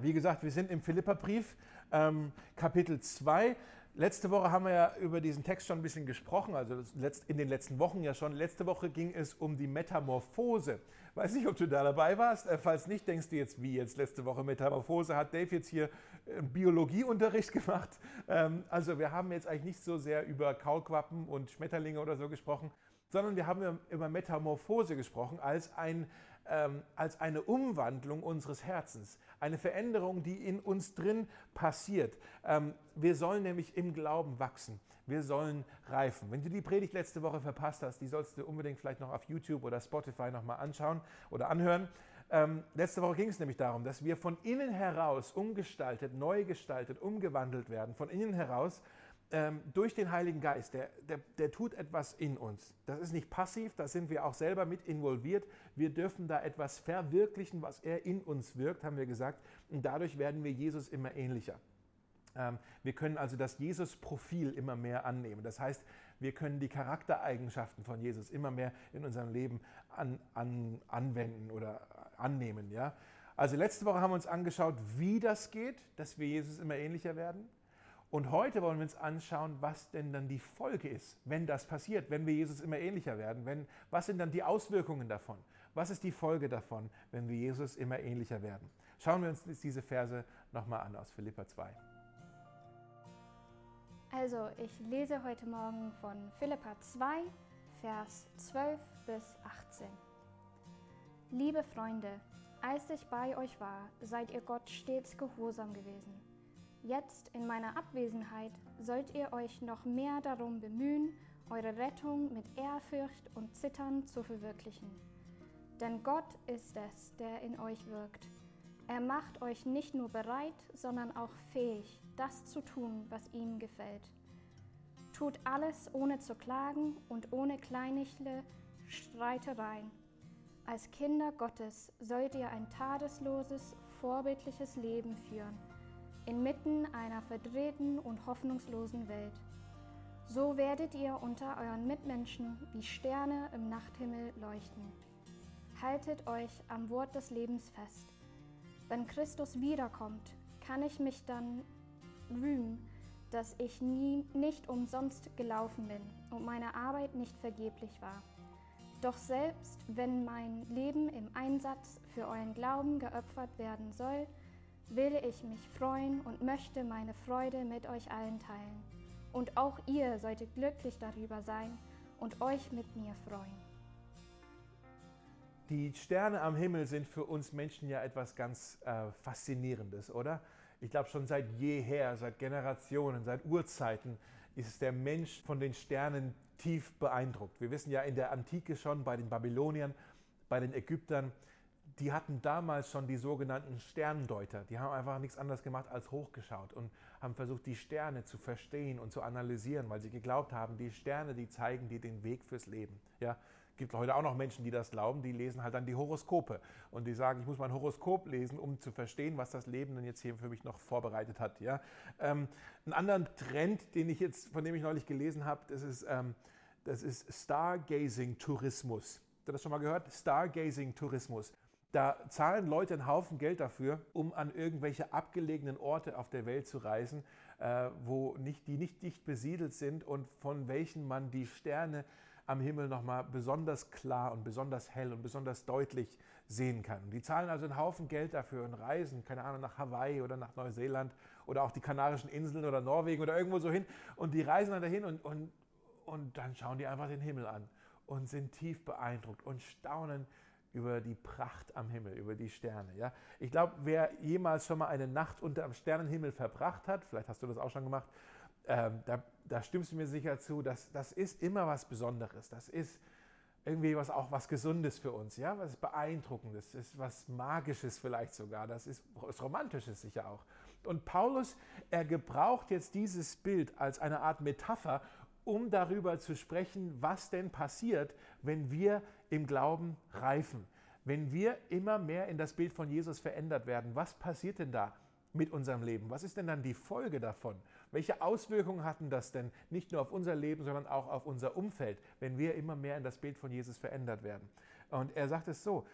Wie gesagt, wir sind im Philipperbrief, ähm, Kapitel 2. Letzte Woche haben wir ja über diesen Text schon ein bisschen gesprochen, also in den letzten Wochen ja schon. Letzte Woche ging es um die Metamorphose. Weiß nicht, ob du da dabei warst. Äh, falls nicht, denkst du jetzt, wie jetzt letzte Woche Metamorphose? Hat Dave jetzt hier äh, Biologieunterricht gemacht? Ähm, also wir haben jetzt eigentlich nicht so sehr über Kaulquappen und Schmetterlinge oder so gesprochen, sondern wir haben über Metamorphose gesprochen als, ein, ähm, als eine Umwandlung unseres Herzens, eine Veränderung, die in uns drin passiert. Ähm, wir sollen nämlich im Glauben wachsen, wir sollen reifen. Wenn du die Predigt letzte Woche verpasst hast, die sollst du unbedingt vielleicht noch auf YouTube oder Spotify nochmal anschauen oder anhören. Ähm, letzte Woche ging es nämlich darum, dass wir von innen heraus umgestaltet, neu gestaltet, umgewandelt werden, von innen heraus ähm, durch den Heiligen Geist, der, der, der tut etwas in uns. Das ist nicht passiv, da sind wir auch selber mit involviert. Wir dürfen da etwas verwirklichen, was er in uns wirkt, haben wir gesagt. Und dadurch werden wir Jesus immer ähnlicher. Ähm, wir können also das Jesus-Profil immer mehr annehmen. Das heißt, wir können die Charaktereigenschaften von Jesus immer mehr in unserem Leben an, an, anwenden oder annehmen. Ja? Also letzte Woche haben wir uns angeschaut, wie das geht, dass wir Jesus immer ähnlicher werden. Und heute wollen wir uns anschauen, was denn dann die Folge ist, wenn das passiert, wenn wir Jesus immer ähnlicher werden. Wenn, was sind dann die Auswirkungen davon? Was ist die Folge davon, wenn wir Jesus immer ähnlicher werden? Schauen wir uns diese Verse nochmal an aus Philippa 2. Also, ich lese heute Morgen von Philippa 2, Vers 12 bis 18. Liebe Freunde, als ich bei euch war, seid ihr Gott stets gehorsam gewesen. Jetzt in meiner Abwesenheit sollt ihr euch noch mehr darum bemühen, eure Rettung mit Ehrfurcht und Zittern zu verwirklichen. Denn Gott ist es, der in euch wirkt. Er macht euch nicht nur bereit, sondern auch fähig, das zu tun, was ihm gefällt. Tut alles ohne zu klagen und ohne kleinliche Streitereien. Als Kinder Gottes sollt ihr ein tadesloses, vorbildliches Leben führen inmitten einer verdrehten und hoffnungslosen Welt. So werdet ihr unter euren Mitmenschen wie Sterne im Nachthimmel leuchten. Haltet euch am Wort des Lebens fest. Wenn Christus wiederkommt, kann ich mich dann rühmen, dass ich nie nicht umsonst gelaufen bin und meine Arbeit nicht vergeblich war. Doch selbst wenn mein Leben im Einsatz für euren Glauben geopfert werden soll, will ich mich freuen und möchte meine Freude mit euch allen teilen. Und auch ihr solltet glücklich darüber sein und euch mit mir freuen. Die Sterne am Himmel sind für uns Menschen ja etwas ganz äh, Faszinierendes, oder? Ich glaube, schon seit jeher, seit Generationen, seit Urzeiten ist der Mensch von den Sternen tief beeindruckt. Wir wissen ja in der Antike schon bei den Babyloniern, bei den Ägyptern, die hatten damals schon die sogenannten Sterndeuter. Die haben einfach nichts anderes gemacht als hochgeschaut und haben versucht, die Sterne zu verstehen und zu analysieren, weil sie geglaubt haben, die Sterne, die zeigen dir den Weg fürs Leben. Ja, gibt heute auch noch Menschen, die das glauben, die lesen halt dann die Horoskope und die sagen, ich muss mein Horoskop lesen, um zu verstehen, was das Leben denn jetzt hier für mich noch vorbereitet hat. Ja, ähm, einen anderen Trend, den ich jetzt, von dem ich neulich gelesen habe, das ist, ähm, das ist Stargazing-Tourismus. Habt ihr das schon mal gehört? Stargazing-Tourismus. Da zahlen Leute einen Haufen Geld dafür, um an irgendwelche abgelegenen Orte auf der Welt zu reisen, äh, wo nicht, die nicht dicht besiedelt sind und von welchen man die Sterne am Himmel nochmal besonders klar und besonders hell und besonders deutlich sehen kann. Die zahlen also einen Haufen Geld dafür und reisen, keine Ahnung, nach Hawaii oder nach Neuseeland oder auch die Kanarischen Inseln oder Norwegen oder irgendwo so hin. Und die reisen dann dahin und, und, und dann schauen die einfach den Himmel an und sind tief beeindruckt und staunen über die Pracht am Himmel, über die Sterne. Ja? Ich glaube, wer jemals schon mal eine Nacht unter dem Sternenhimmel verbracht hat, vielleicht hast du das auch schon gemacht, ähm, da, da, stimmst du mir sicher zu, dass das ist immer was Besonderes. Das ist irgendwie was auch was Gesundes für uns, ja, was Beeindruckendes, ist was Magisches vielleicht sogar, das ist was Romantisches sicher auch. Und Paulus, er gebraucht jetzt dieses Bild als eine Art Metapher, um darüber zu sprechen, was denn passiert, wenn wir im Glauben reifen, wenn wir immer mehr in das Bild von Jesus verändert werden. Was passiert denn da? mit unserem Leben? Was ist denn dann die Folge davon? Welche Auswirkungen hatten das denn nicht nur auf unser Leben, sondern auch auf unser Umfeld, wenn wir immer mehr in das Bild von Jesus verändert werden? Und er sagt es so,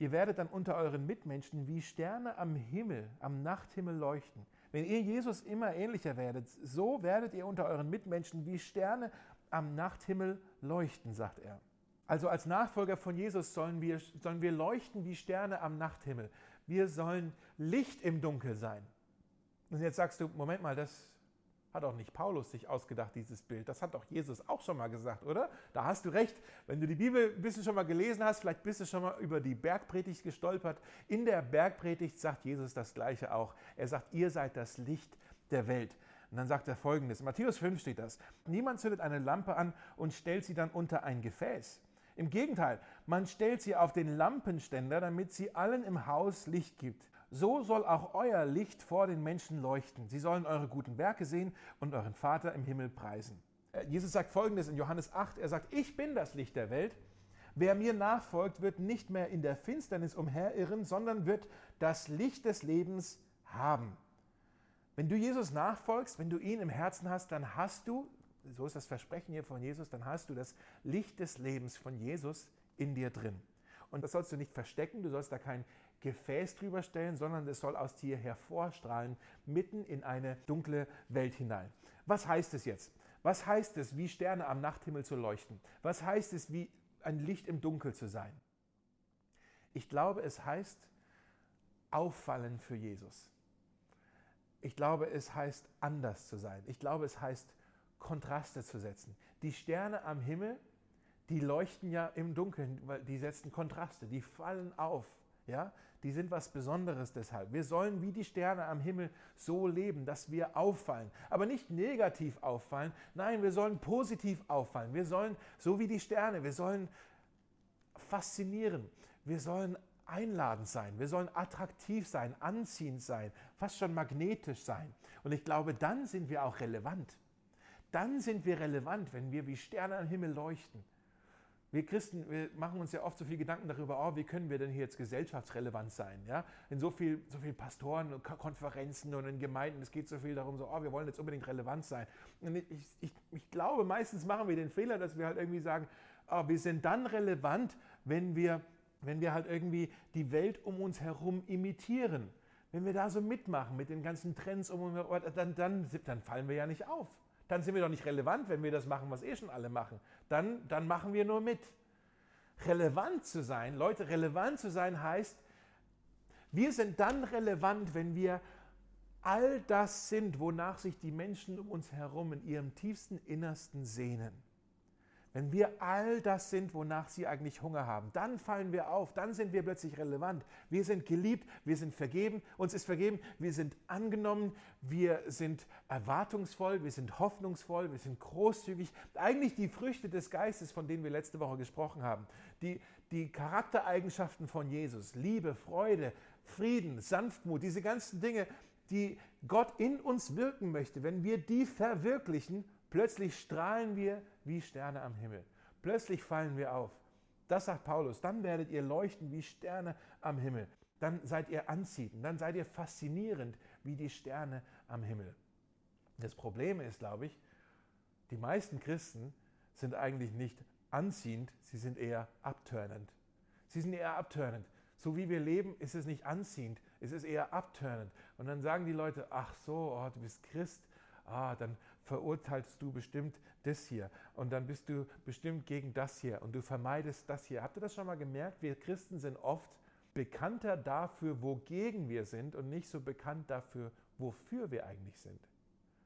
Ihr werdet dann unter euren Mitmenschen wie Sterne am Himmel, am Nachthimmel leuchten. Wenn ihr Jesus immer ähnlicher werdet, so werdet ihr unter euren Mitmenschen wie Sterne am Nachthimmel leuchten, sagt er. Also als Nachfolger von Jesus sollen wir, sollen wir leuchten wie Sterne am Nachthimmel. Wir sollen Licht im Dunkel sein. Und jetzt sagst du, Moment mal, das hat auch nicht Paulus sich ausgedacht, dieses Bild. Das hat doch Jesus auch schon mal gesagt, oder? Da hast du recht. Wenn du die Bibel ein bisschen schon mal gelesen hast, vielleicht bist du schon mal über die Bergpredigt gestolpert. In der Bergpredigt sagt Jesus das Gleiche auch. Er sagt, ihr seid das Licht der Welt. Und dann sagt er folgendes: Matthäus 5 steht das. Niemand zündet eine Lampe an und stellt sie dann unter ein Gefäß. Im Gegenteil, man stellt sie auf den Lampenständer, damit sie allen im Haus Licht gibt. So soll auch euer Licht vor den Menschen leuchten. Sie sollen eure guten Werke sehen und euren Vater im Himmel preisen. Äh, Jesus sagt folgendes in Johannes 8, er sagt, ich bin das Licht der Welt. Wer mir nachfolgt, wird nicht mehr in der Finsternis umherirren, sondern wird das Licht des Lebens haben. Wenn du Jesus nachfolgst, wenn du ihn im Herzen hast, dann hast du, so ist das Versprechen hier von Jesus, dann hast du das Licht des Lebens von Jesus in dir drin. Und das sollst du nicht verstecken, du sollst da kein Gefäß drüber stellen, sondern es soll aus dir hervorstrahlen, mitten in eine dunkle Welt hinein. Was heißt es jetzt? Was heißt es, wie Sterne am Nachthimmel zu leuchten? Was heißt es, wie ein Licht im Dunkel zu sein? Ich glaube, es heißt auffallen für Jesus. Ich glaube, es heißt anders zu sein. Ich glaube, es heißt Kontraste zu setzen. Die Sterne am Himmel, die leuchten ja im Dunkeln, weil die setzen Kontraste, die fallen auf. Ja? Die sind was Besonderes deshalb. Wir sollen wie die Sterne am Himmel so leben, dass wir auffallen. Aber nicht negativ auffallen, nein, wir sollen positiv auffallen. Wir sollen, so wie die Sterne, wir sollen faszinieren. Wir sollen einladend sein. Wir sollen attraktiv sein, anziehend sein, fast schon magnetisch sein. Und ich glaube, dann sind wir auch relevant. Dann sind wir relevant, wenn wir wie Sterne am Himmel leuchten. Wir Christen, wir machen uns ja oft so viel Gedanken darüber, oh, wie können wir denn hier jetzt gesellschaftsrelevant sein? Ja? In so vielen so viel Pastoren und Konferenzen und in Gemeinden, es geht so viel darum, so, oh, wir wollen jetzt unbedingt relevant sein. Und ich, ich, ich glaube, meistens machen wir den Fehler, dass wir halt irgendwie sagen, oh, wir sind dann relevant, wenn wir, wenn wir halt irgendwie die Welt um uns herum imitieren. Wenn wir da so mitmachen mit den ganzen Trends um uns herum, dann, dann, dann fallen wir ja nicht auf dann sind wir doch nicht relevant, wenn wir das machen, was eh schon alle machen. Dann, dann machen wir nur mit. Relevant zu sein, Leute, relevant zu sein heißt, wir sind dann relevant, wenn wir all das sind, wonach sich die Menschen um uns herum in ihrem tiefsten Innersten sehnen. Wenn wir all das sind, wonach sie eigentlich Hunger haben, dann fallen wir auf, dann sind wir plötzlich relevant. Wir sind geliebt, wir sind vergeben, uns ist vergeben, wir sind angenommen, wir sind erwartungsvoll, wir sind hoffnungsvoll, wir sind großzügig. Eigentlich die Früchte des Geistes, von denen wir letzte Woche gesprochen haben. Die, die Charaktereigenschaften von Jesus, Liebe, Freude, Frieden, Sanftmut, diese ganzen Dinge, die Gott in uns wirken möchte, wenn wir die verwirklichen, plötzlich strahlen wir wie Sterne am Himmel. Plötzlich fallen wir auf. Das sagt Paulus. Dann werdet ihr leuchten wie Sterne am Himmel. Dann seid ihr anziehend. Dann seid ihr faszinierend wie die Sterne am Himmel. Das Problem ist, glaube ich, die meisten Christen sind eigentlich nicht anziehend, sie sind eher abturnend. Sie sind eher abturnend. So wie wir leben, ist es nicht anziehend, es ist eher abturnend. Und dann sagen die Leute, ach so, oh, du bist Christ, ah, dann verurteilst du bestimmt das hier und dann bist du bestimmt gegen das hier und du vermeidest das hier. Habt ihr das schon mal gemerkt? Wir Christen sind oft bekannter dafür, wogegen wir sind und nicht so bekannt dafür, wofür wir eigentlich sind.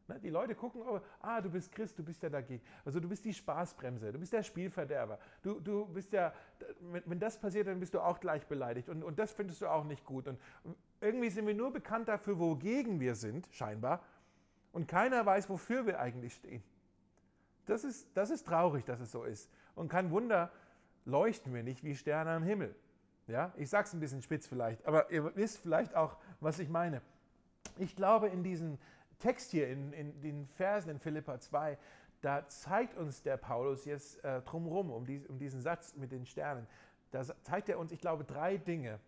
Ne, die Leute gucken, oh, ah, du bist Christ, du bist ja dagegen. Also du bist die Spaßbremse, du bist der Spielverderber. Du, du bist ja, wenn das passiert, dann bist du auch gleich beleidigt. Und, und das findest du auch nicht gut. Und irgendwie sind wir nur bekannt dafür, wogegen wir sind, scheinbar, und keiner weiß, wofür wir eigentlich stehen. Das ist, das ist traurig, dass es so ist. Und kein Wunder, leuchten wir nicht wie Sterne am Himmel. Ja, ich sage es ein bisschen spitz vielleicht, aber ihr wisst vielleicht auch, was ich meine. Ich glaube, in diesem Text hier, in, in den Versen in Philippa 2, da zeigt uns der Paulus jetzt äh, drumherum, um, dies, um diesen Satz mit den Sternen, da zeigt er uns, ich glaube, drei Dinge,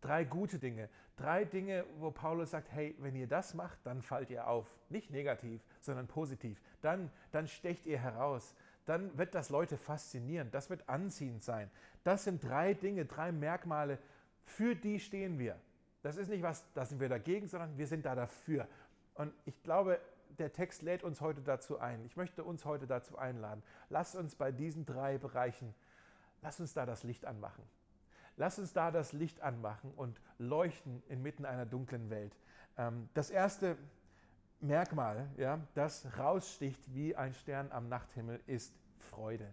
Drei gute Dinge. Drei Dinge, wo Paulus sagt, hey, wenn ihr das macht, dann fallt ihr auf. Nicht negativ, sondern positiv. Dann, dann stecht ihr heraus. dann wird das Leute faszinieren, das wird anziehend sein. Das sind drei Dinge, drei Merkmale, für die stehen wir. Das ist nicht was, da sind wir dagegen, sondern wir sind da dafür. Und ich glaube, der Text lädt uns heute dazu ein. Ich möchte uns heute dazu einladen. Lasst uns bei diesen drei Bereichen, lasst uns da das Licht anmachen. Lasst uns da das Licht anmachen und leuchten inmitten einer dunklen Welt. Ähm, das erste Merkmal, ja, das raussticht wie ein Stern am Nachthimmel, ist Freude.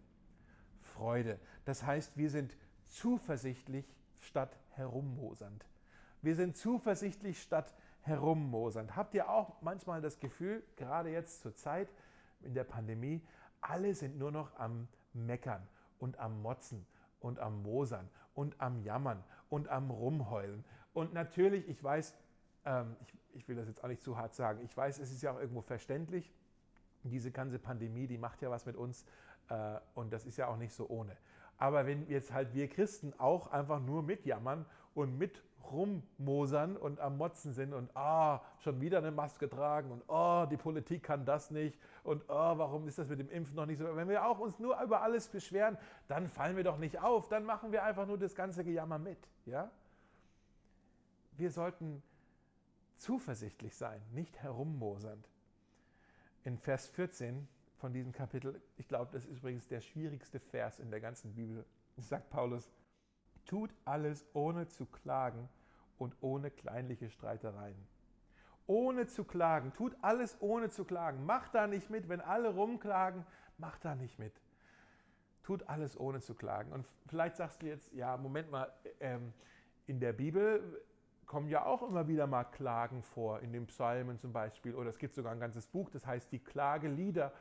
Freude. Das heißt, wir sind zuversichtlich statt herummosernd. Wir sind zuversichtlich statt herummosernd. Habt ihr auch manchmal das Gefühl, gerade jetzt zur Zeit in der Pandemie, alle sind nur noch am Meckern und am Motzen und am Mosern und am Jammern und am Rumheulen. Und natürlich, ich weiß, ähm, ich, ich will das jetzt auch nicht zu hart sagen, ich weiß, es ist ja auch irgendwo verständlich, diese ganze Pandemie, die macht ja was mit uns äh, und das ist ja auch nicht so ohne. Aber wenn jetzt halt wir Christen auch einfach nur mitjammern und mit rummosern und am Motzen sind und ah, schon wieder eine Maske tragen und oh, die Politik kann das nicht und oh, warum ist das mit dem Impfen noch nicht so? Wenn wir auch uns nur über alles beschweren, dann fallen wir doch nicht auf, dann machen wir einfach nur das ganze Gejammer mit, ja? Wir sollten zuversichtlich sein, nicht herummosernd. In Vers 14 von diesem Kapitel, ich glaube, das ist übrigens der schwierigste Vers in der ganzen Bibel, sagt Paulus, Tut alles ohne zu klagen und ohne kleinliche Streitereien. Ohne zu klagen. Tut alles ohne zu klagen. Macht da nicht mit. Wenn alle rumklagen, macht da nicht mit. Tut alles ohne zu klagen. Und vielleicht sagst du jetzt, ja, Moment mal, ähm, in der Bibel kommen ja auch immer wieder mal Klagen vor, in den Psalmen zum Beispiel. Oder es gibt sogar ein ganzes Buch, das heißt die Klagelieder.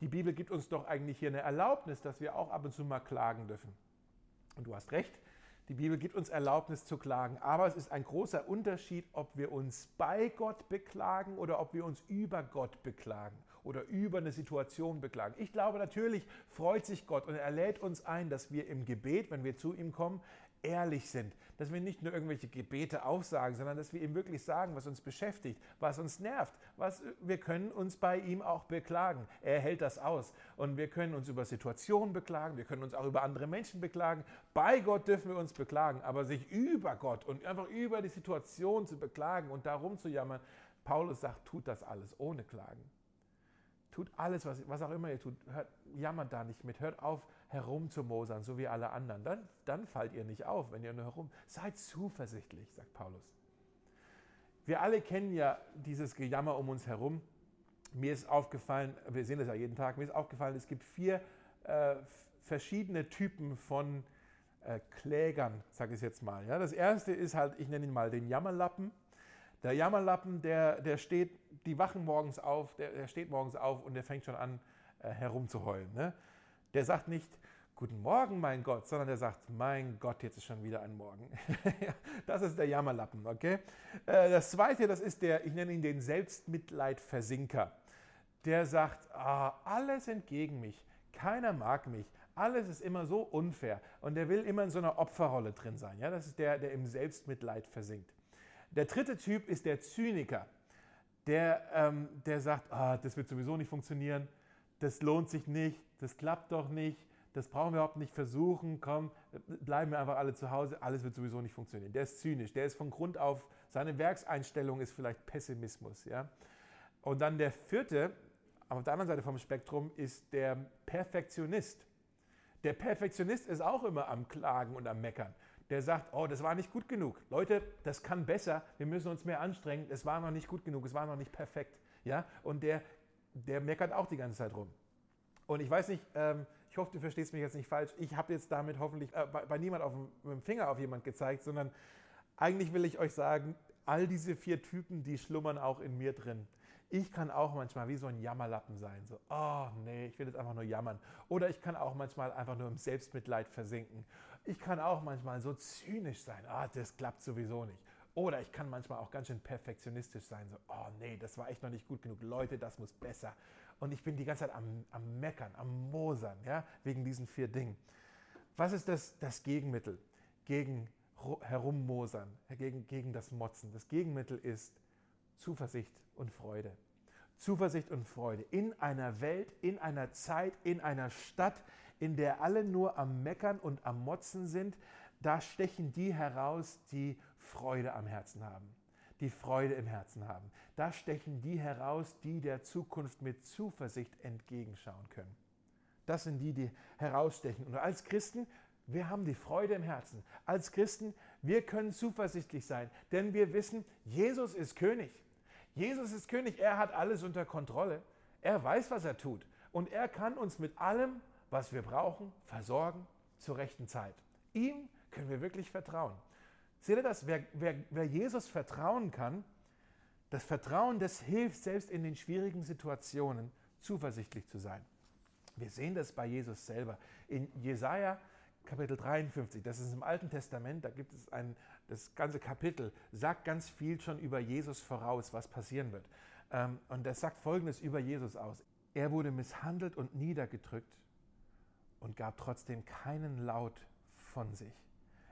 Die Bibel gibt uns doch eigentlich hier eine Erlaubnis, dass wir auch ab und zu mal klagen dürfen. Und du hast recht, die Bibel gibt uns Erlaubnis zu klagen, aber es ist ein großer Unterschied, ob wir uns bei Gott beklagen oder ob wir uns über Gott beklagen oder über eine Situation beklagen. Ich glaube, natürlich freut sich Gott und er lädt uns ein, dass wir im Gebet, wenn wir zu ihm kommen, ehrlich sind, dass wir nicht nur irgendwelche Gebete aufsagen, sondern dass wir ihm wirklich sagen, was uns beschäftigt, was uns nervt, was wir können uns bei ihm auch beklagen. Er hält das aus und wir können uns über Situationen beklagen, wir können uns auch über andere Menschen beklagen. Bei Gott dürfen wir uns beklagen, aber sich über Gott und einfach über die Situation zu beklagen und darum zu jammern, Paulus sagt, tut das alles ohne Klagen. Tut alles, was, was auch immer ihr tut, hört, jammert da nicht mit, hört auf, herumzumosern, so wie alle anderen. Dann, dann fallt ihr nicht auf, wenn ihr nur herum. Seid zuversichtlich, sagt Paulus. Wir alle kennen ja dieses Gejammer um uns herum. Mir ist aufgefallen, wir sehen das ja jeden Tag, mir ist aufgefallen, es gibt vier äh, verschiedene Typen von äh, Klägern, sage ich jetzt mal. Ja, das erste ist halt, ich nenne ihn mal den Jammerlappen. Der Jammerlappen, der, der steht, die wachen morgens auf, der, der steht morgens auf und der fängt schon an äh, herumzuheulen. Ne? Der sagt nicht, Guten Morgen, mein Gott, sondern der sagt, mein Gott, jetzt ist schon wieder ein Morgen. das ist der Jammerlappen, okay? Äh, das zweite, das ist der, ich nenne ihn den Selbstmitleidversinker. Der sagt, ah, alle sind gegen mich, keiner mag mich, alles ist immer so unfair und der will immer in so einer Opferrolle drin sein. Ja? Das ist der, der im Selbstmitleid versinkt. Der dritte Typ ist der Zyniker. Der, ähm, der sagt, ah, das wird sowieso nicht funktionieren, das lohnt sich nicht, das klappt doch nicht, das brauchen wir überhaupt nicht versuchen, komm, bleiben wir einfach alle zu Hause, alles wird sowieso nicht funktionieren. Der ist zynisch, der ist von Grund auf, seine Werkseinstellung ist vielleicht Pessimismus. Ja? Und dann der vierte, auf der anderen Seite vom Spektrum, ist der Perfektionist. Der Perfektionist ist auch immer am Klagen und am Meckern. Der sagt, oh, das war nicht gut genug. Leute, das kann besser, wir müssen uns mehr anstrengen, es war noch nicht gut genug, es war noch nicht perfekt. Ja? Und der, der meckert auch die ganze Zeit rum. Und ich weiß nicht, ähm, ich hoffe, du verstehst mich jetzt nicht falsch. Ich habe jetzt damit hoffentlich äh, bei, bei niemand auf, mit dem Finger auf jemand gezeigt, sondern eigentlich will ich euch sagen, all diese vier Typen, die schlummern auch in mir drin. Ich kann auch manchmal wie so ein Jammerlappen sein. So, oh nee, ich will jetzt einfach nur jammern. Oder ich kann auch manchmal einfach nur im Selbstmitleid versinken. Ich kann auch manchmal so zynisch sein. Ah, oh, das klappt sowieso nicht. Oder ich kann manchmal auch ganz schön perfektionistisch sein. So, oh nee, das war echt noch nicht gut genug. Leute, das muss besser und ich bin die ganze Zeit am, am Meckern, am Mosern, ja, wegen diesen vier Dingen. Was ist das, das Gegenmittel gegen Herummosern, gegen, gegen das Motzen? Das Gegenmittel ist Zuversicht und Freude. Zuversicht und Freude in einer Welt, in einer Zeit, in einer Stadt, in der alle nur am Meckern und am Motzen sind. Da stechen die heraus, die Freude am Herzen haben, die Freude im Herzen haben. Da stechen die heraus, die der Zukunft mit Zuversicht entgegenschauen können. Das sind die, die herausstechen. Und als Christen, wir haben die Freude im Herzen. Als Christen, wir können zuversichtlich sein, denn wir wissen, Jesus ist König. Jesus ist König, er hat alles unter Kontrolle. Er weiß, was er tut. Und er kann uns mit allem, was wir brauchen, versorgen zur rechten Zeit. Ihm können wir wirklich vertrauen. Seht ihr das? Wer, wer, wer Jesus vertrauen kann, das Vertrauen, das hilft selbst in den schwierigen Situationen zuversichtlich zu sein. Wir sehen das bei Jesus selber. In Jesaja Kapitel 53, das ist im Alten Testament, da gibt es ein, das ganze Kapitel, sagt ganz viel schon über Jesus voraus, was passieren wird. Ähm, und das sagt Folgendes über Jesus aus. Er wurde misshandelt und niedergedrückt und gab trotzdem keinen Laut von sich.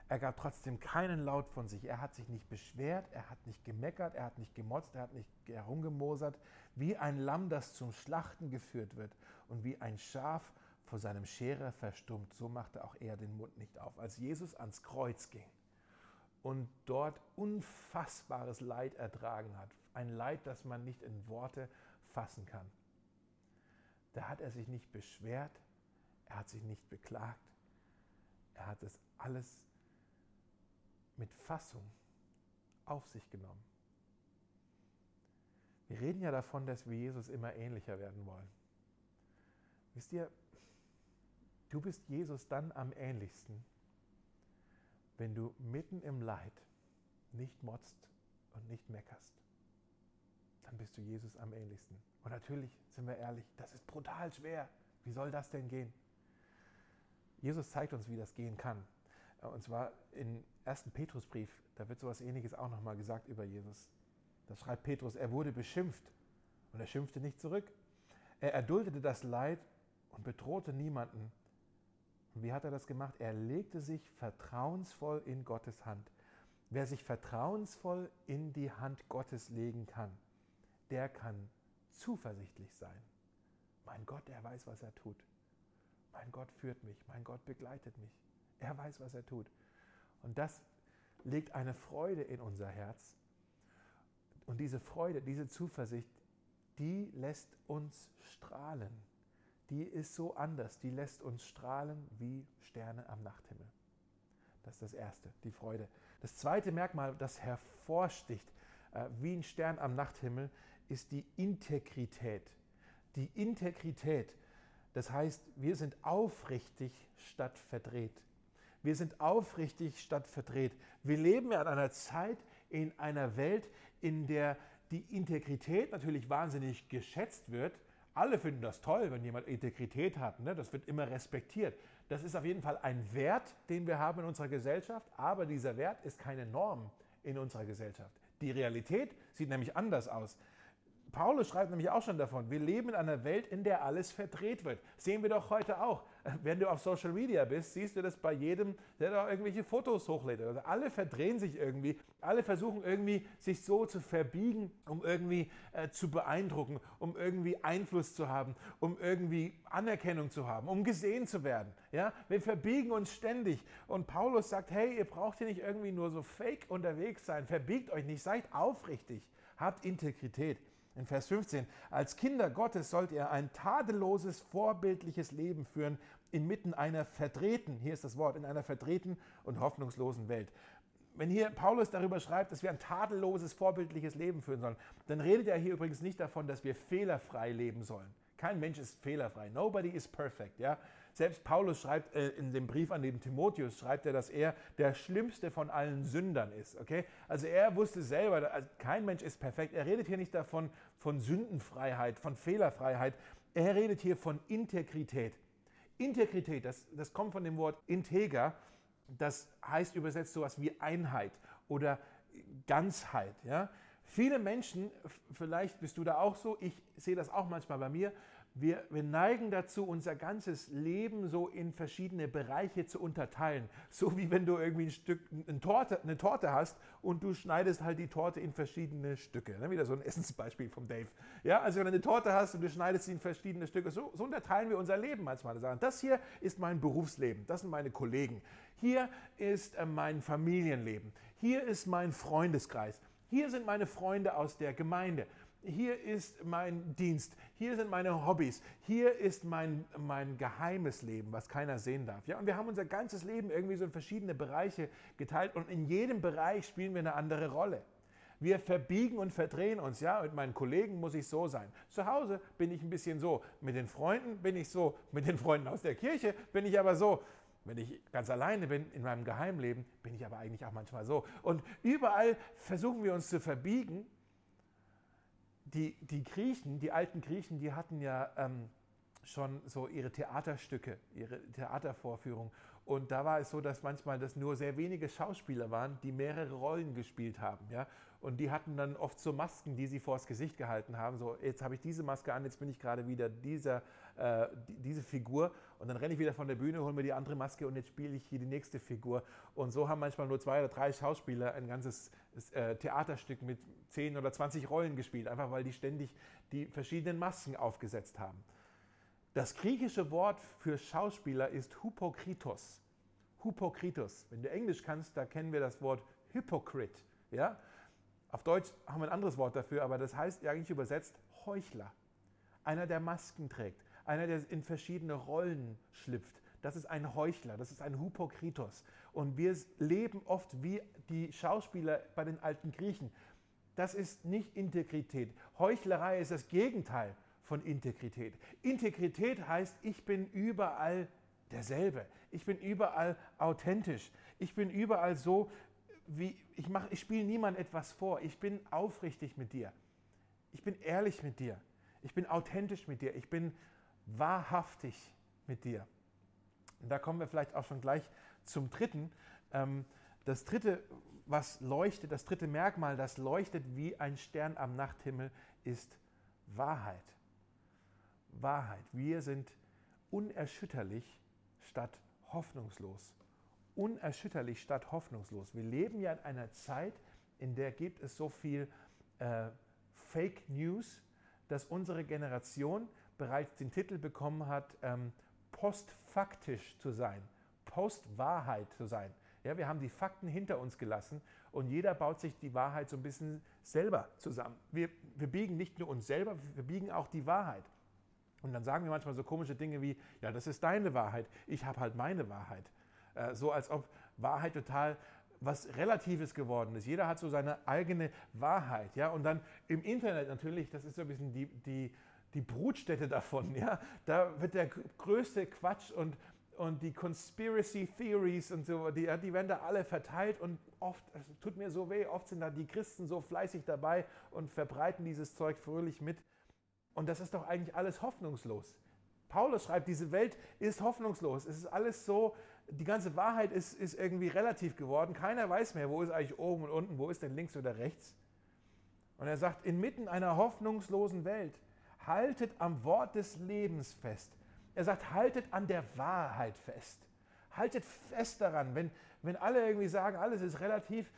Er gab trotzdem keinen Laut von sich. Er hat sich nicht beschwert, er hat nicht gemeckert, er hat nicht gemotzt, er hat nicht herumgemosert, wie ein Lamm, das zum Schlachten geführt wird und wie ein Schaf vor seinem Scherer verstummt, so machte auch er den Mund nicht auf. Als Jesus ans Kreuz ging und dort unfassbares Leid ertragen hat, ein Leid, das man nicht in Worte fassen kann, da hat er sich nicht beschwert, er hat sich nicht beklagt, er hat es alles mit Fassung auf sich genommen. Wir reden ja davon, dass wir Jesus immer ähnlicher werden wollen. Wisst ihr, du bist Jesus dann am ähnlichsten, wenn du mitten im Leid nicht motzt und nicht meckerst. Dann bist du Jesus am ähnlichsten. Und natürlich, sind wir ehrlich, das ist brutal schwer. Wie soll das denn gehen? Jesus zeigt uns, wie das gehen kann. Und zwar im ersten Petrusbrief, da wird sowas ähnliches auch nochmal gesagt über Jesus. Da schreibt Petrus, er wurde beschimpft und er schimpfte nicht zurück. Er erduldete das Leid und bedrohte niemanden. Und wie hat er das gemacht? Er legte sich vertrauensvoll in Gottes Hand. Wer sich vertrauensvoll in die Hand Gottes legen kann, der kann zuversichtlich sein. Mein Gott, er weiß, was er tut. Mein Gott führt mich, mein Gott begleitet mich. Er weiß, was er tut. Und das legt eine Freude in unser Herz. Und diese Freude, diese Zuversicht, die lässt uns strahlen. Die ist so anders, die lässt uns strahlen wie Sterne am Nachthimmel. Das ist das Erste, die Freude. Das zweite Merkmal, das hervorsticht äh, wie ein Stern am Nachthimmel, ist die Integrität. Die Integrität, das heißt, wir sind aufrichtig statt verdreht. Wir sind aufrichtig statt verdreht. Wir leben ja in einer Zeit, in einer Welt, in der die Integrität natürlich wahnsinnig geschätzt wird. Alle finden das toll, wenn jemand Integrität hat. Ne? Das wird immer respektiert. Das ist auf jeden Fall ein Wert, den wir haben in unserer Gesellschaft, aber dieser Wert ist keine Norm in unserer Gesellschaft. Die Realität sieht nämlich anders aus. Paulus schreibt nämlich auch schon davon, wir leben in einer Welt, in der alles verdreht wird. Sehen wir doch heute auch. Wenn du auf Social Media bist, siehst du das bei jedem, der da irgendwelche Fotos hochlädt. Also alle verdrehen sich irgendwie, alle versuchen irgendwie, sich so zu verbiegen, um irgendwie äh, zu beeindrucken, um irgendwie Einfluss zu haben, um irgendwie Anerkennung zu haben, um gesehen zu werden. Ja? Wir verbiegen uns ständig. Und Paulus sagt, hey, ihr braucht hier nicht irgendwie nur so fake unterwegs sein. Verbiegt euch nicht, seid aufrichtig, habt Integrität in Vers 15. Als Kinder Gottes sollt ihr ein tadelloses, vorbildliches Leben führen, inmitten einer verdrehten, hier ist das Wort, in einer verdrehten und hoffnungslosen Welt. Wenn hier Paulus darüber schreibt, dass wir ein tadelloses, vorbildliches Leben führen sollen, dann redet er hier übrigens nicht davon, dass wir fehlerfrei leben sollen. Kein Mensch ist fehlerfrei. Nobody is perfect. Ja? Selbst Paulus schreibt äh, in dem Brief an den Timotheus, schreibt er, dass er der schlimmste von allen Sündern ist. Okay? Also er wusste selber, also kein Mensch ist perfekt. Er redet hier nicht davon von Sündenfreiheit, von Fehlerfreiheit. Er redet hier von Integrität. Integrität, das, das kommt von dem Wort integer. Das heißt übersetzt sowas wie Einheit oder Ganzheit. Ja? Viele Menschen, vielleicht bist du da auch so, ich sehe das auch manchmal bei mir, wir, wir neigen dazu, unser ganzes Leben so in verschiedene Bereiche zu unterteilen. So wie wenn du irgendwie ein Stück, eine Torte, eine Torte hast und du schneidest halt die Torte in verschiedene Stücke. Ne? Wieder so ein Essensbeispiel vom Dave. Ja, also wenn du eine Torte hast und du schneidest sie in verschiedene Stücke, so, so unterteilen wir unser Leben manchmal. Das hier ist mein Berufsleben, das sind meine Kollegen. Hier ist äh, mein Familienleben. Hier ist mein Freundeskreis. Hier sind meine Freunde aus der Gemeinde hier ist mein Dienst, hier sind meine Hobbys, hier ist mein, mein geheimes Leben, was keiner sehen darf. Ja? Und wir haben unser ganzes Leben irgendwie so in verschiedene Bereiche geteilt und in jedem Bereich spielen wir eine andere Rolle. Wir verbiegen und verdrehen uns, ja. Mit meinen Kollegen muss ich so sein. Zu Hause bin ich ein bisschen so. Mit den Freunden bin ich so. Mit den Freunden aus der Kirche bin ich aber so. Wenn ich ganz alleine bin in meinem Geheimleben, bin ich aber eigentlich auch manchmal so. Und überall versuchen wir uns zu verbiegen die, die Griechen, die alten Griechen, die hatten ja ähm, schon so ihre Theaterstücke, ihre Theatervorführung. Und da war es so, dass manchmal das nur sehr wenige Schauspieler waren, die mehrere Rollen gespielt haben. Ja? Und die hatten dann oft so Masken, die sie vors Gesicht gehalten haben. So, jetzt habe ich diese Maske an, jetzt bin ich gerade wieder dieser, äh, diese Figur. Und dann renne ich wieder von der Bühne, hole mir die andere Maske und jetzt spiele ich hier die nächste Figur. Und so haben manchmal nur zwei oder drei Schauspieler ein ganzes äh, Theaterstück mit 10 oder 20 Rollen gespielt, einfach weil die ständig die verschiedenen Masken aufgesetzt haben. Das griechische Wort für Schauspieler ist Hypokritos. Hypokritos. Wenn du Englisch kannst, da kennen wir das Wort Hypocrite. Ja? Auf Deutsch haben wir ein anderes Wort dafür, aber das heißt eigentlich übersetzt Heuchler. Einer, der Masken trägt, einer, der in verschiedene Rollen schlüpft. Das ist ein Heuchler, das ist ein Hypokritos. Und wir leben oft wie die Schauspieler bei den alten Griechen. Das ist nicht Integrität. Heuchlerei ist das Gegenteil von Integrität. Integrität heißt, ich bin überall derselbe. Ich bin überall authentisch. Ich bin überall so, wie ich mache, ich spiele niemand etwas vor. Ich bin aufrichtig mit dir. Ich bin ehrlich mit dir. Ich bin authentisch mit dir. Ich bin wahrhaftig mit dir. Und da kommen wir vielleicht auch schon gleich zum dritten. Ähm, das dritte, was leuchtet, das dritte Merkmal, das leuchtet wie ein Stern am Nachthimmel, ist Wahrheit. Wahrheit. Wir sind unerschütterlich statt hoffnungslos. Unerschütterlich statt hoffnungslos. Wir leben ja in einer Zeit, in der gibt es so viel äh, Fake News, dass unsere Generation bereits den Titel bekommen hat, ähm, postfaktisch zu sein, postwahrheit zu sein. Ja, wir haben die Fakten hinter uns gelassen und jeder baut sich die Wahrheit so ein bisschen selber zusammen. Wir, wir biegen nicht nur uns selber, wir biegen auch die Wahrheit. Und dann sagen wir manchmal so komische Dinge wie, ja, das ist deine Wahrheit, ich habe halt meine Wahrheit. Äh, so als ob Wahrheit total was Relatives geworden ist. Jeder hat so seine eigene Wahrheit. Ja? Und dann im Internet natürlich, das ist so ein bisschen die, die, die Brutstätte davon. Ja? Da wird der größte Quatsch und, und die Conspiracy Theories und so, die, die werden da alle verteilt und oft, es tut mir so weh, oft sind da die Christen so fleißig dabei und verbreiten dieses Zeug fröhlich mit. Und das ist doch eigentlich alles hoffnungslos. Paulus schreibt, diese Welt ist hoffnungslos. Es ist alles so, die ganze Wahrheit ist, ist irgendwie relativ geworden. Keiner weiß mehr, wo ist eigentlich oben und unten, wo ist denn links oder rechts. Und er sagt, inmitten einer hoffnungslosen Welt haltet am Wort des Lebens fest. Er sagt, haltet an der Wahrheit fest. Haltet fest daran, wenn, wenn alle irgendwie sagen, alles ist relativ,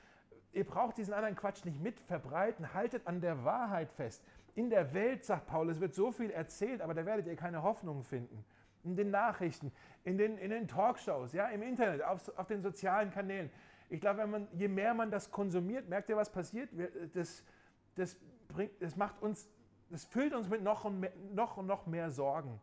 ihr braucht diesen anderen Quatsch nicht mit verbreiten, haltet an der Wahrheit fest. In der Welt, sagt Paulus, wird so viel erzählt, aber da werdet ihr keine Hoffnung finden. In den Nachrichten, in den, in den Talkshows, ja, im Internet, auf, auf den sozialen Kanälen. Ich glaube, man, je mehr man das konsumiert, merkt ihr, was passiert? Das, das, bringt, das macht uns es füllt uns mit noch und, mehr, noch und noch mehr Sorgen.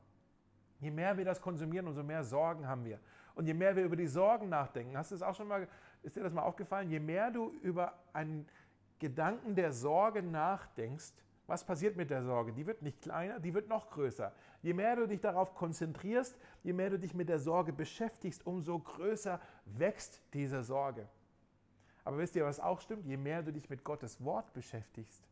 Je mehr wir das konsumieren, umso mehr Sorgen haben wir. Und je mehr wir über die Sorgen nachdenken, hast du es auch schon mal, ist dir das mal aufgefallen? Je mehr du über einen Gedanken der Sorge nachdenkst, was passiert mit der Sorge? Die wird nicht kleiner, die wird noch größer. Je mehr du dich darauf konzentrierst, je mehr du dich mit der Sorge beschäftigst, umso größer wächst diese Sorge. Aber wisst ihr, was auch stimmt? Je mehr du dich mit Gottes Wort beschäftigst,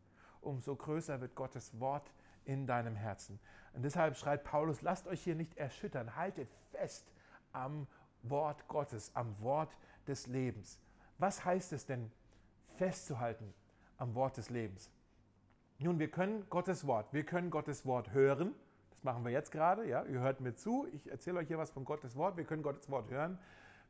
umso größer wird Gottes Wort in deinem Herzen. Und deshalb schreibt Paulus, lasst euch hier nicht erschüttern, haltet fest am Wort Gottes, am Wort des Lebens. Was heißt es denn, festzuhalten am Wort des Lebens? Nun, wir können Gottes Wort, wir können Gottes Wort hören, Das machen wir jetzt gerade. Ja? Ihr hört mir zu. Ich erzähle euch hier was von Gottes Wort. Wir können Gottes Wort hören.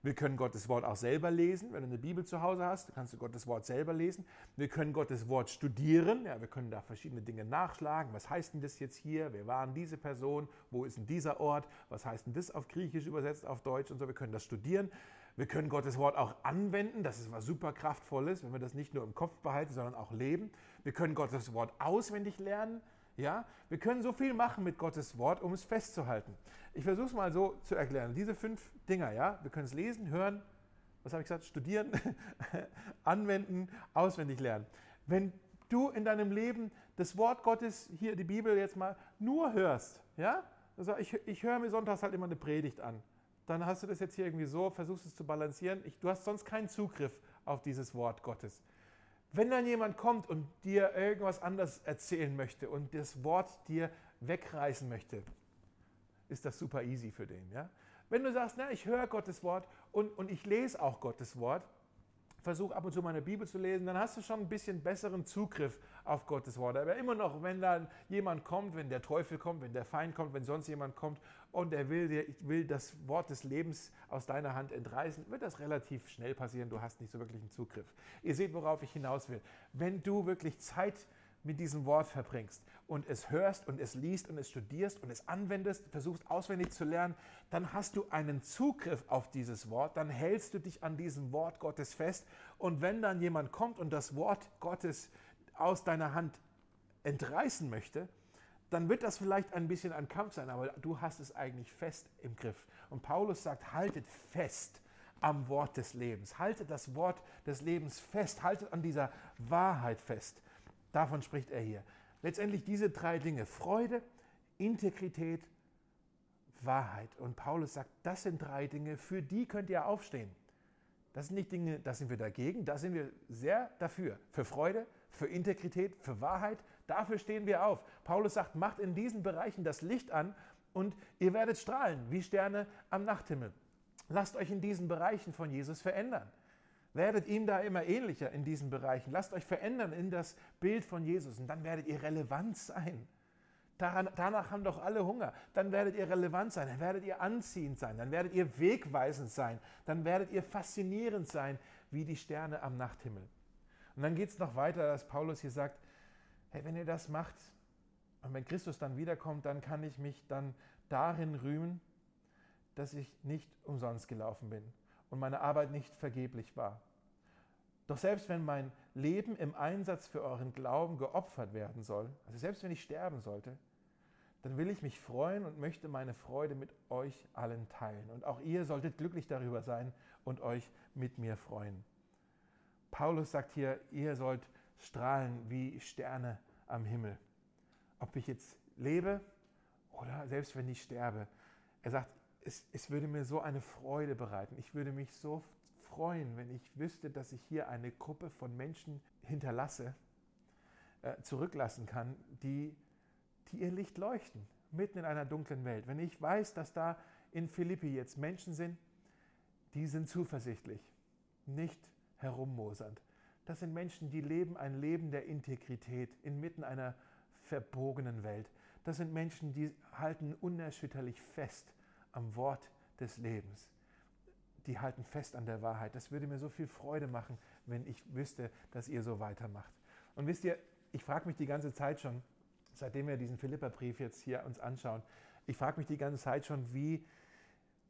Wir können Gottes Wort auch selber lesen. Wenn du eine Bibel zu Hause hast, kannst du Gottes Wort selber lesen. Wir können Gottes Wort studieren. Ja, wir können da verschiedene Dinge nachschlagen. Was heißt denn das jetzt hier? Wer waren diese Person? Wo ist denn dieser Ort? Was heißt denn das auf Griechisch übersetzt, auf Deutsch und so? Wir können das studieren. Wir können Gottes Wort auch anwenden. Das ist was super kraftvolles, wenn wir das nicht nur im Kopf behalten, sondern auch leben. Wir können Gottes Wort auswendig lernen. Ja, wir können so viel machen mit Gottes Wort, um es festzuhalten. Ich versuche es mal so zu erklären. Diese fünf Dinger, ja, wir können es lesen, hören, was habe ich gesagt, studieren, anwenden, auswendig lernen. Wenn du in deinem Leben das Wort Gottes, hier die Bibel jetzt mal, nur hörst, ja, also ich, ich höre mir sonntags halt immer eine Predigt an, dann hast du das jetzt hier irgendwie so, versuchst es zu balancieren. Ich, du hast sonst keinen Zugriff auf dieses Wort Gottes. Wenn dann jemand kommt und dir irgendwas anderes erzählen möchte und das Wort dir wegreißen möchte, ist das super easy für den. Ja? Wenn du sagst, na, ich höre Gottes Wort und, und ich lese auch Gottes Wort, versuche ab und zu meine Bibel zu lesen, dann hast du schon ein bisschen besseren Zugriff auf Gottes Wort. Aber immer noch, wenn dann jemand kommt, wenn der Teufel kommt, wenn der Feind kommt, wenn sonst jemand kommt und er will, will das Wort des Lebens aus deiner Hand entreißen, wird das relativ schnell passieren. Du hast nicht so wirklich einen Zugriff. Ihr seht, worauf ich hinaus will. Wenn du wirklich Zeit mit diesem Wort verbringst und es hörst und es liest und es studierst und es anwendest, versuchst auswendig zu lernen, dann hast du einen Zugriff auf dieses Wort, dann hältst du dich an diesem Wort Gottes fest und wenn dann jemand kommt und das Wort Gottes aus deiner Hand entreißen möchte, dann wird das vielleicht ein bisschen ein Kampf sein, aber du hast es eigentlich fest im Griff. Und Paulus sagt, haltet fest am Wort des Lebens, haltet das Wort des Lebens fest, haltet an dieser Wahrheit fest. Davon spricht er hier. Letztendlich diese drei Dinge, Freude, Integrität, Wahrheit. Und Paulus sagt, das sind drei Dinge, für die könnt ihr aufstehen. Das sind nicht Dinge, da sind wir dagegen, da sind wir sehr dafür. Für Freude, für Integrität, für Wahrheit, dafür stehen wir auf. Paulus sagt, macht in diesen Bereichen das Licht an und ihr werdet strahlen wie Sterne am Nachthimmel. Lasst euch in diesen Bereichen von Jesus verändern. Werdet ihm da immer ähnlicher in diesen Bereichen. Lasst euch verändern in das Bild von Jesus und dann werdet ihr relevant sein. Daran, danach haben doch alle Hunger. Dann werdet ihr relevant sein, dann werdet ihr anziehend sein, dann werdet ihr wegweisend sein, dann werdet ihr faszinierend sein wie die Sterne am Nachthimmel. Und dann geht es noch weiter, dass Paulus hier sagt, hey, wenn ihr das macht und wenn Christus dann wiederkommt, dann kann ich mich dann darin rühmen, dass ich nicht umsonst gelaufen bin und meine Arbeit nicht vergeblich war. Doch selbst wenn mein Leben im Einsatz für euren Glauben geopfert werden soll, also selbst wenn ich sterben sollte, dann will ich mich freuen und möchte meine Freude mit euch allen teilen. Und auch ihr solltet glücklich darüber sein und euch mit mir freuen. Paulus sagt hier, ihr sollt strahlen wie Sterne am Himmel. Ob ich jetzt lebe oder selbst wenn ich sterbe. Er sagt, es, es würde mir so eine Freude bereiten. Ich würde mich so freuen, wenn ich wüsste, dass ich hier eine Gruppe von Menschen hinterlasse, äh, zurücklassen kann, die, die ihr Licht leuchten, mitten in einer dunklen Welt. Wenn ich weiß, dass da in Philippi jetzt Menschen sind, die sind zuversichtlich, nicht herummosernd. Das sind Menschen, die leben ein Leben der Integrität inmitten einer verbogenen Welt. Das sind Menschen, die halten unerschütterlich fest am Wort des Lebens. Die halten fest an der Wahrheit. Das würde mir so viel Freude machen, wenn ich wüsste, dass ihr so weitermacht. Und wisst ihr, ich frage mich die ganze Zeit schon, seitdem wir diesen Philipperbrief jetzt hier uns anschauen, ich frage mich die ganze Zeit schon, wie,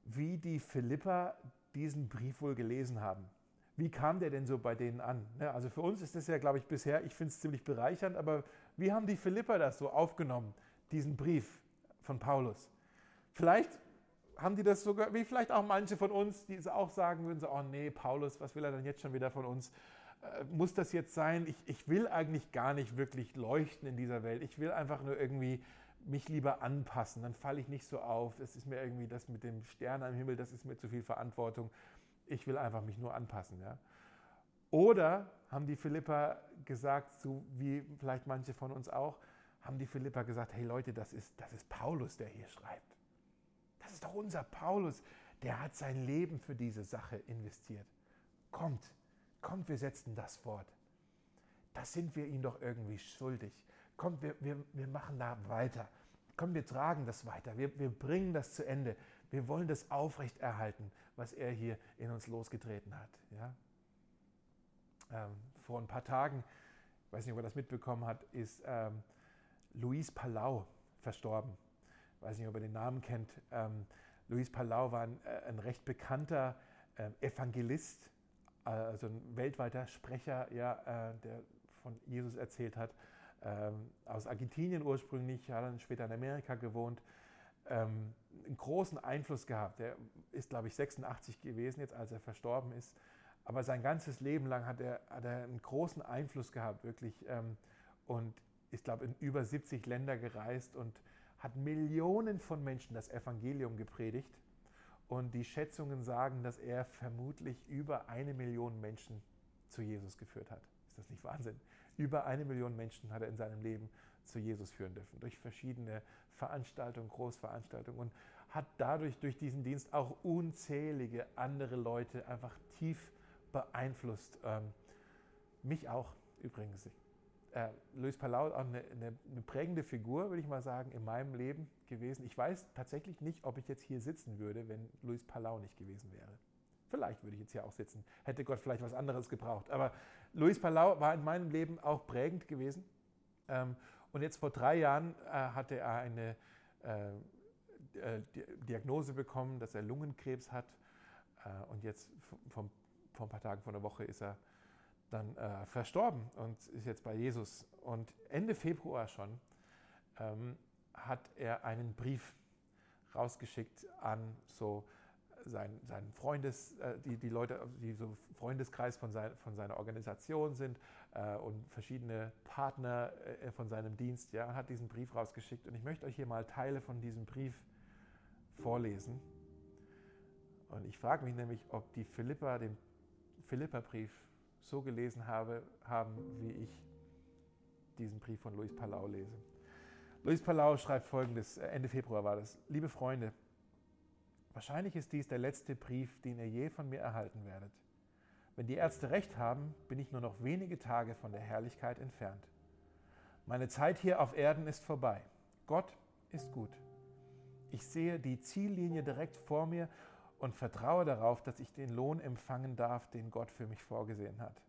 wie die Philipper diesen Brief wohl gelesen haben. Wie kam der denn so bei denen an? Ne, also für uns ist das ja, glaube ich, bisher, ich finde es ziemlich bereichernd, aber wie haben die Philipper das so aufgenommen, diesen Brief von Paulus? Vielleicht haben die das sogar, wie vielleicht auch manche von uns, die auch sagen würden, so, oh nee, Paulus, was will er denn jetzt schon wieder von uns? Äh, muss das jetzt sein? Ich, ich will eigentlich gar nicht wirklich leuchten in dieser Welt. Ich will einfach nur irgendwie mich lieber anpassen. Dann falle ich nicht so auf. Es ist mir irgendwie das mit dem Stern am Himmel, das ist mir zu viel Verantwortung. Ich will einfach mich nur anpassen. Ja? Oder haben die Philippa gesagt, so wie vielleicht manche von uns auch, haben die Philippa gesagt, hey Leute, das ist, das ist Paulus, der hier schreibt. Ist doch unser Paulus. Der hat sein Leben für diese Sache investiert. Kommt, kommt, wir setzen das fort. Das sind wir ihm doch irgendwie schuldig. Kommt, wir, wir, wir machen da weiter. komm, wir tragen das weiter, wir, wir bringen das zu Ende, wir wollen das aufrechterhalten, was er hier in uns losgetreten hat. Ja? Ähm, vor ein paar Tagen, ich weiß nicht, ob er das mitbekommen hat, ist ähm, Luis Palau verstorben. Ich weiß nicht, ob ihr den Namen kennt. Ähm, Luis Palau war ein, äh, ein recht bekannter äh, Evangelist, also ein weltweiter Sprecher, ja, äh, der von Jesus erzählt hat. Ähm, aus Argentinien ursprünglich, hat dann später in Amerika gewohnt. Ähm, einen großen Einfluss gehabt. Er ist, glaube ich, 86 gewesen, jetzt als er verstorben ist. Aber sein ganzes Leben lang hat er, hat er einen großen Einfluss gehabt, wirklich. Ähm, und ist, glaube ich, in über 70 Länder gereist und hat Millionen von Menschen das Evangelium gepredigt. Und die Schätzungen sagen, dass er vermutlich über eine Million Menschen zu Jesus geführt hat. Ist das nicht Wahnsinn? Über eine Million Menschen hat er in seinem Leben zu Jesus führen dürfen, durch verschiedene Veranstaltungen, Großveranstaltungen und hat dadurch durch diesen Dienst auch unzählige andere Leute einfach tief beeinflusst. Ähm, mich auch übrigens. Äh, Luis Palau auch eine, eine, eine prägende Figur, würde ich mal sagen, in meinem Leben gewesen. Ich weiß tatsächlich nicht, ob ich jetzt hier sitzen würde, wenn Luis Palau nicht gewesen wäre. Vielleicht würde ich jetzt hier auch sitzen. Hätte Gott vielleicht was anderes gebraucht. Aber Luis Palau war in meinem Leben auch prägend gewesen. Ähm, und jetzt vor drei Jahren äh, hatte er eine äh, äh Diagnose bekommen, dass er Lungenkrebs hat. Äh, und jetzt vor ein paar Tagen, vor einer Woche ist er dann äh, verstorben und ist jetzt bei Jesus. Und Ende Februar schon ähm, hat er einen Brief rausgeschickt an so sein, seinen Freundes, äh, die, die Leute, die so Freundeskreis von, sein, von seiner Organisation sind äh, und verschiedene Partner äh, von seinem Dienst, ja, hat diesen Brief rausgeschickt. Und ich möchte euch hier mal Teile von diesem Brief vorlesen. Und ich frage mich nämlich, ob die Philippa den Philippa-Brief so gelesen habe, haben, wie ich diesen Brief von Luis Palau lese. Luis Palau schreibt folgendes, äh, Ende Februar war das. Liebe Freunde, wahrscheinlich ist dies der letzte Brief, den ihr je von mir erhalten werdet. Wenn die Ärzte recht haben, bin ich nur noch wenige Tage von der Herrlichkeit entfernt. Meine Zeit hier auf Erden ist vorbei. Gott ist gut. Ich sehe die Ziellinie direkt vor mir und vertraue darauf, dass ich den Lohn empfangen darf, den Gott für mich vorgesehen hat.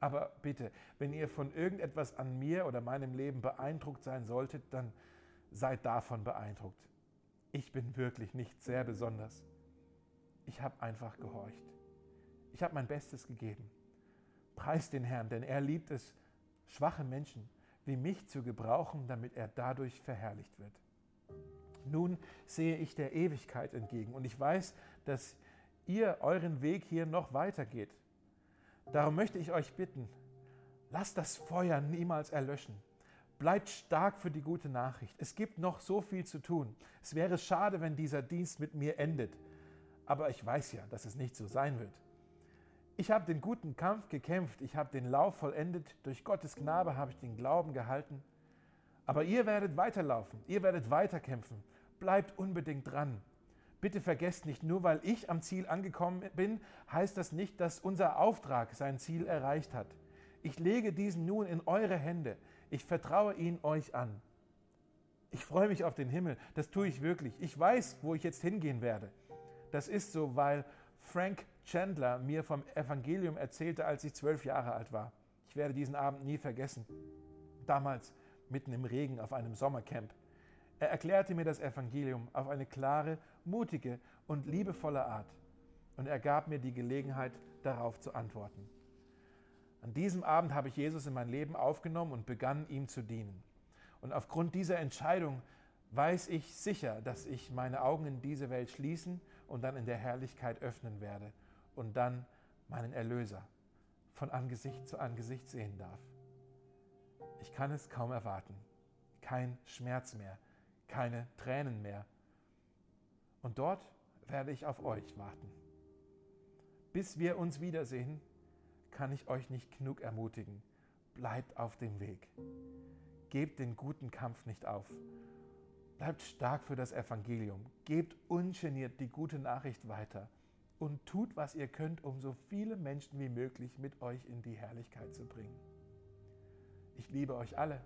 Aber bitte, wenn ihr von irgendetwas an mir oder meinem Leben beeindruckt sein solltet, dann seid davon beeindruckt. Ich bin wirklich nicht sehr besonders. Ich habe einfach gehorcht. Ich habe mein Bestes gegeben. Preis den Herrn, denn er liebt es, schwache Menschen wie mich zu gebrauchen, damit er dadurch verherrlicht wird. Nun sehe ich der Ewigkeit entgegen und ich weiß, dass ihr euren Weg hier noch weitergeht. Darum möchte ich euch bitten, lasst das Feuer niemals erlöschen. Bleibt stark für die gute Nachricht. Es gibt noch so viel zu tun. Es wäre schade, wenn dieser Dienst mit mir endet. Aber ich weiß ja, dass es nicht so sein wird. Ich habe den guten Kampf gekämpft, ich habe den Lauf vollendet, durch Gottes Gnade habe ich den Glauben gehalten. Aber ihr werdet weiterlaufen, ihr werdet weiterkämpfen. Bleibt unbedingt dran. Bitte vergesst nicht, nur weil ich am Ziel angekommen bin, heißt das nicht, dass unser Auftrag sein Ziel erreicht hat. Ich lege diesen nun in eure Hände. Ich vertraue ihn euch an. Ich freue mich auf den Himmel. Das tue ich wirklich. Ich weiß, wo ich jetzt hingehen werde. Das ist so, weil Frank Chandler mir vom Evangelium erzählte, als ich zwölf Jahre alt war. Ich werde diesen Abend nie vergessen. Damals mitten im Regen auf einem Sommercamp. Er erklärte mir das Evangelium auf eine klare, mutige und liebevolle Art und er gab mir die Gelegenheit, darauf zu antworten. An diesem Abend habe ich Jesus in mein Leben aufgenommen und begann ihm zu dienen. Und aufgrund dieser Entscheidung weiß ich sicher, dass ich meine Augen in diese Welt schließen und dann in der Herrlichkeit öffnen werde und dann meinen Erlöser von Angesicht zu Angesicht sehen darf. Ich kann es kaum erwarten. Kein Schmerz mehr, keine Tränen mehr. Und dort werde ich auf euch warten. Bis wir uns wiedersehen, kann ich euch nicht genug ermutigen. Bleibt auf dem Weg. Gebt den guten Kampf nicht auf. Bleibt stark für das Evangelium. Gebt ungeniert die gute Nachricht weiter. Und tut, was ihr könnt, um so viele Menschen wie möglich mit euch in die Herrlichkeit zu bringen. Ich liebe euch alle.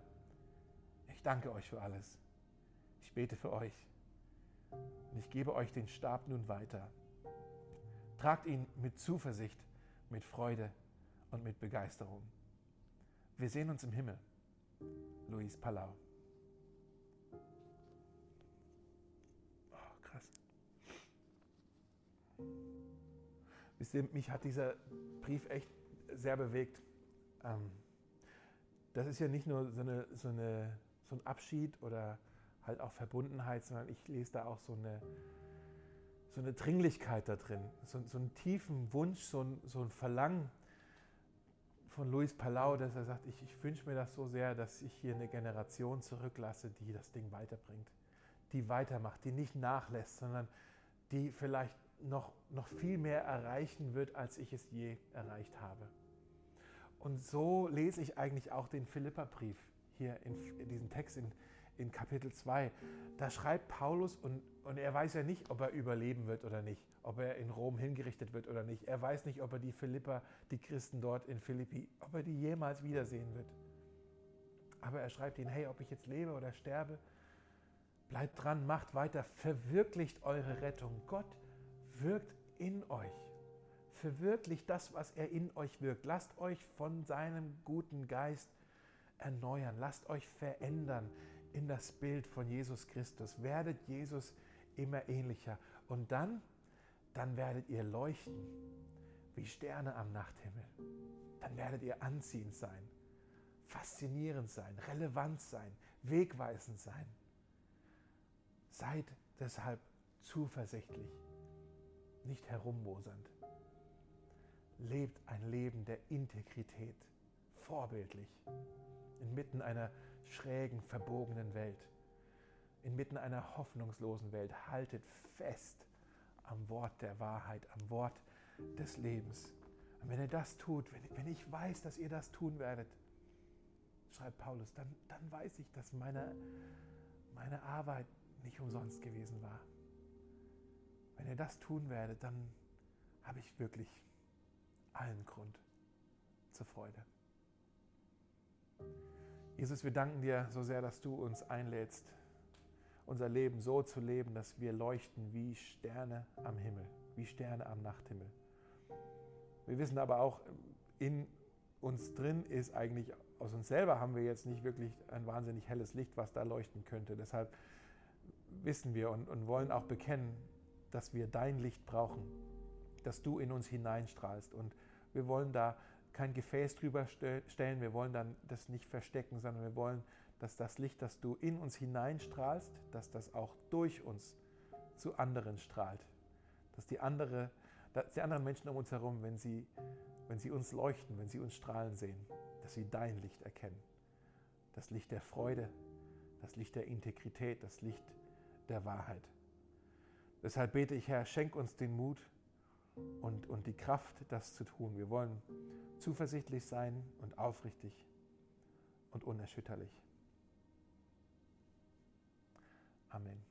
Ich danke euch für alles. Ich bete für euch. Und ich gebe euch den Stab nun weiter. Tragt ihn mit Zuversicht, mit Freude und mit Begeisterung. Wir sehen uns im Himmel. Luis Palau. Oh, krass. Wisst ihr, mich hat dieser Brief echt sehr bewegt. Ähm, das ist ja nicht nur so, eine, so, eine, so ein Abschied oder halt auch Verbundenheit, sondern ich lese da auch so eine, so eine Dringlichkeit da drin, so, so einen tiefen Wunsch, so ein, so ein Verlangen von Luis Palau, dass er sagt, ich, ich wünsche mir das so sehr, dass ich hier eine Generation zurücklasse, die das Ding weiterbringt, die weitermacht, die nicht nachlässt, sondern die vielleicht noch, noch viel mehr erreichen wird, als ich es je erreicht habe. Und so lese ich eigentlich auch den Philipperbrief hier in, in diesem Text in, in Kapitel 2. Da schreibt Paulus und, und er weiß ja nicht, ob er überleben wird oder nicht, ob er in Rom hingerichtet wird oder nicht. Er weiß nicht, ob er die Philipper, die Christen dort in Philippi, ob er die jemals wiedersehen wird. Aber er schreibt ihnen, hey, ob ich jetzt lebe oder sterbe, bleibt dran, macht weiter, verwirklicht eure Rettung. Gott wirkt in euch. Verwirklicht das, was er in euch wirkt. Lasst euch von seinem guten Geist erneuern. Lasst euch verändern in das Bild von Jesus Christus. Werdet Jesus immer ähnlicher. Und dann, dann werdet ihr leuchten wie Sterne am Nachthimmel. Dann werdet ihr anziehend sein, faszinierend sein, relevant sein, wegweisend sein. Seid deshalb zuversichtlich nicht herummosernd. Lebt ein Leben der Integrität, vorbildlich, inmitten einer schrägen, verbogenen Welt, inmitten einer hoffnungslosen Welt. Haltet fest am Wort der Wahrheit, am Wort des Lebens. Und wenn ihr das tut, wenn, wenn ich weiß, dass ihr das tun werdet, schreibt Paulus, dann, dann weiß ich, dass meine, meine Arbeit nicht umsonst gewesen war. Wenn ihr das tun werdet, dann habe ich wirklich allen Grund zur Freude. Jesus, wir danken dir so sehr, dass du uns einlädst, unser Leben so zu leben, dass wir leuchten wie Sterne am Himmel, wie Sterne am Nachthimmel. Wir wissen aber auch, in uns drin ist eigentlich, aus uns selber haben wir jetzt nicht wirklich ein wahnsinnig helles Licht, was da leuchten könnte. Deshalb wissen wir und, und wollen auch bekennen, dass wir dein Licht brauchen, dass du in uns hineinstrahlst. Und wir wollen da kein Gefäß drüber stellen, wir wollen dann das nicht verstecken, sondern wir wollen, dass das Licht, das du in uns hineinstrahlst, dass das auch durch uns zu anderen strahlt. Dass die, andere, dass die anderen Menschen um uns herum, wenn sie, wenn sie uns leuchten, wenn sie uns strahlen sehen, dass sie dein Licht erkennen. Das Licht der Freude, das Licht der Integrität, das Licht der Wahrheit. Deshalb bete ich, Herr, schenk uns den Mut und, und die Kraft, das zu tun. Wir wollen zuversichtlich sein und aufrichtig und unerschütterlich. Amen.